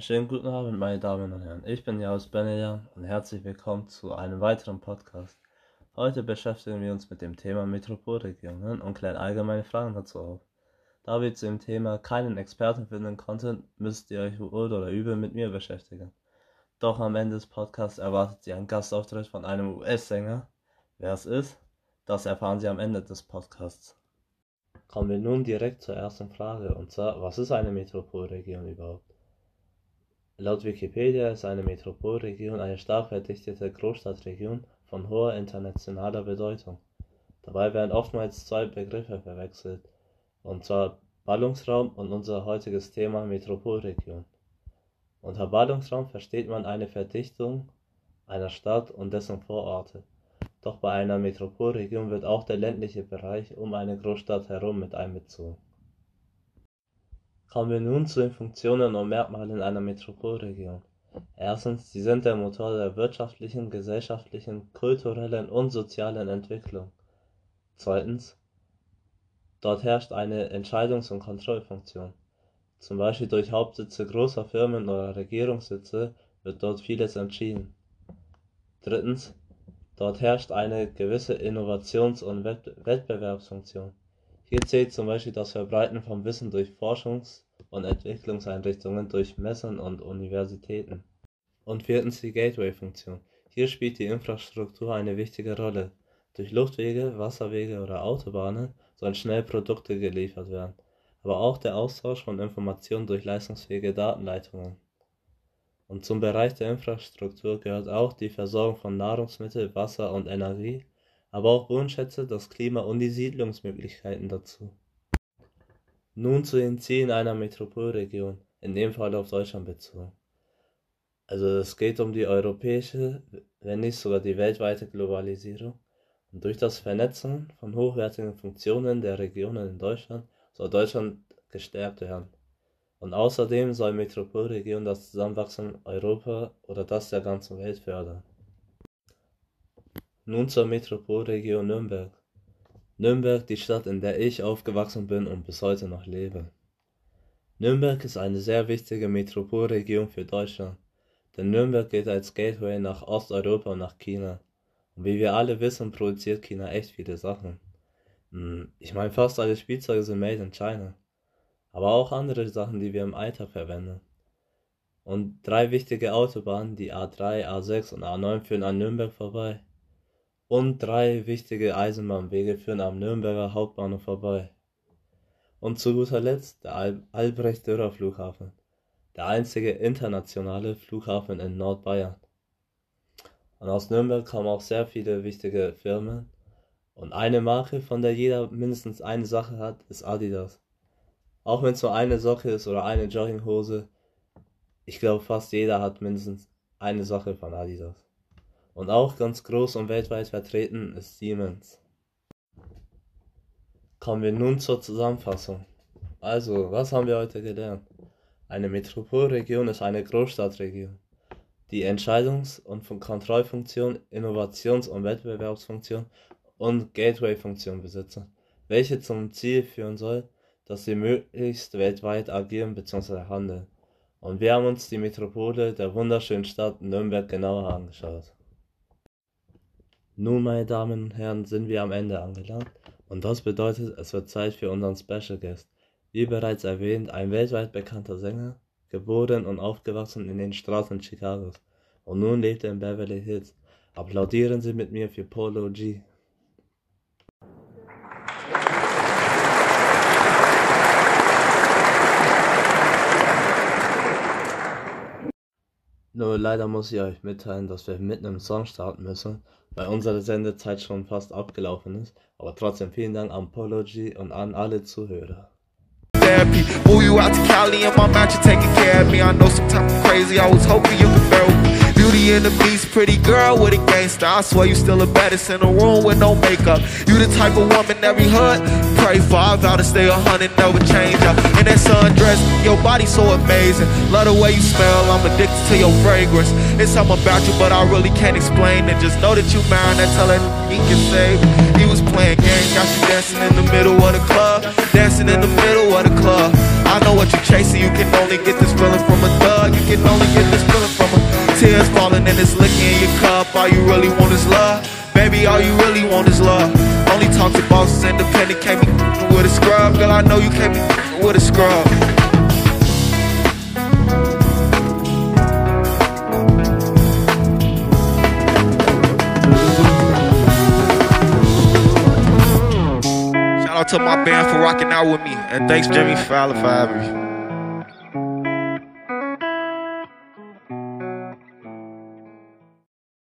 Einen schönen guten Abend, meine Damen und Herren. Ich bin Jaus Benedian und herzlich willkommen zu einem weiteren Podcast. Heute beschäftigen wir uns mit dem Thema Metropolregionen und klären allgemeine Fragen dazu auf. Da wir zu dem Thema keinen Experten finden konnten, müsst ihr euch wohl oder übel mit mir beschäftigen. Doch am Ende des Podcasts erwartet Sie einen Gastauftritt von einem US-Sänger. Wer es ist, das erfahren Sie am Ende des Podcasts. Kommen wir nun direkt zur ersten Frage, und zwar, was ist eine Metropolregion überhaupt? Laut Wikipedia ist eine Metropolregion eine stark verdichtete Großstadtregion von hoher internationaler Bedeutung. Dabei werden oftmals zwei Begriffe verwechselt, und zwar Ballungsraum und unser heutiges Thema Metropolregion. Unter Ballungsraum versteht man eine Verdichtung einer Stadt und dessen Vororte. Doch bei einer Metropolregion wird auch der ländliche Bereich um eine Großstadt herum mit einbezogen. Kommen wir nun zu den Funktionen und Merkmalen einer Metropolregion. Erstens, sie sind der Motor der wirtschaftlichen, gesellschaftlichen, kulturellen und sozialen Entwicklung. Zweitens, dort herrscht eine Entscheidungs- und Kontrollfunktion. Zum Beispiel durch Hauptsitze großer Firmen oder Regierungssitze wird dort vieles entschieden. Drittens, dort herrscht eine gewisse Innovations- und Wettbewerbsfunktion. Hier zählt zum Beispiel das Verbreiten von Wissen durch Forschungs- und Entwicklungseinrichtungen durch Messen und Universitäten. Und viertens die Gateway-Funktion. Hier spielt die Infrastruktur eine wichtige Rolle. Durch Luftwege, Wasserwege oder Autobahnen sollen schnell Produkte geliefert werden aber auch der Austausch von Informationen durch leistungsfähige Datenleitungen. Und zum Bereich der Infrastruktur gehört auch die Versorgung von Nahrungsmittel, Wasser und Energie, aber auch Wohnschätze, das Klima und die Siedlungsmöglichkeiten dazu. Nun zu den Zielen einer Metropolregion, in dem Fall auf Deutschland bezogen. Also es geht um die europäische, wenn nicht sogar die weltweite Globalisierung. Und durch das Vernetzen von hochwertigen Funktionen der Regionen in Deutschland soll Deutschland gestärkt werden. Und außerdem soll Metropolregion das Zusammenwachsen Europa oder das der ganzen Welt fördern. Nun zur Metropolregion Nürnberg. Nürnberg, die Stadt, in der ich aufgewachsen bin und bis heute noch lebe. Nürnberg ist eine sehr wichtige Metropolregion für Deutschland, denn Nürnberg gilt als Gateway nach Osteuropa und nach China. Und wie wir alle wissen, produziert China echt viele Sachen. Hm, ich meine, fast alle Spielzeuge sind made in China. Aber auch andere Sachen, die wir im Alltag verwenden. Und drei wichtige Autobahnen, die A3, A6 und A9 führen an Nürnberg vorbei. Und drei wichtige Eisenbahnwege führen am Nürnberger Hauptbahnhof vorbei. Und zu guter Letzt der Al Albrecht-Dürer Flughafen, der einzige internationale Flughafen in Nordbayern. Und aus Nürnberg kommen auch sehr viele wichtige Firmen und eine Marke, von der jeder mindestens eine Sache hat, ist Adidas. Auch wenn es nur eine Socke ist oder eine Jogginghose, ich glaube fast jeder hat mindestens eine Sache von Adidas. Und auch ganz groß und weltweit vertreten ist Siemens. Kommen wir nun zur Zusammenfassung. Also, was haben wir heute gelernt? Eine Metropolregion ist eine Großstadtregion. Die Entscheidungs- und Kontrollfunktion, Innovations- und Wettbewerbsfunktion und Gateway-Funktion besitzen, welche zum Ziel führen soll, dass sie möglichst weltweit agieren bzw. handeln. Und wir haben uns die Metropole der wunderschönen Stadt Nürnberg genauer angeschaut. Nun, meine Damen und Herren, sind wir am Ende angelangt und das bedeutet, es wird Zeit für unseren Special Guest. Wie bereits erwähnt, ein weltweit bekannter Sänger, geboren und aufgewachsen in den Straßen Chicagos und nun lebt er in Beverly Hills. Applaudieren Sie mit mir für Polo G. Nur leider muss ich euch mitteilen, dass wir mitten im Song starten müssen, weil unsere Sendezeit schon fast abgelaufen ist. Aber trotzdem vielen Dank an Pology und an alle Zuhörer. Therapy. Move you out to Cali and my match, you taking care of me. I know sometimes I'm crazy, I was hoping you could bear with. And the Beast, pretty girl with a gangster. I swear you still the baddest in the room with no makeup. You the type of woman every hood pray for. I vow to stay a hundred, never change up. In that sundress, your body so amazing. Love the way you smell, I'm addicted to your fragrance. It's something about you, but I really can't explain it. Just know that you married that tell that he can save. He was playing games, got you dancing in the middle of the club, dancing in the middle of the club. I know what you're chasing. You can only get this feeling from a thug. You can only get this feeling tears falling and it's licking in your cup. All you really want is love. Baby, all you really want is love. Only talk to bosses, independent, can't be with a scrub. Girl, I know you can't be with a scrub. Shout out to my band for rocking out with me. And thanks, Jimmy Fowler, for having me.